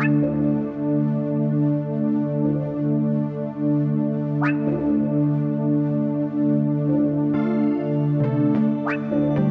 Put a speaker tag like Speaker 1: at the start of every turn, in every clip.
Speaker 1: Thank you.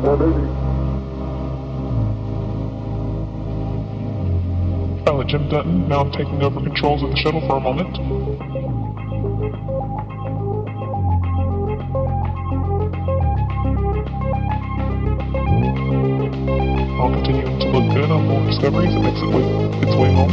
Speaker 1: At 180.
Speaker 2: Pilot Jim Dutton now I'm taking over controls of the shuttle for a moment. All continuing to look good on board Discovery as makes its way, its way home.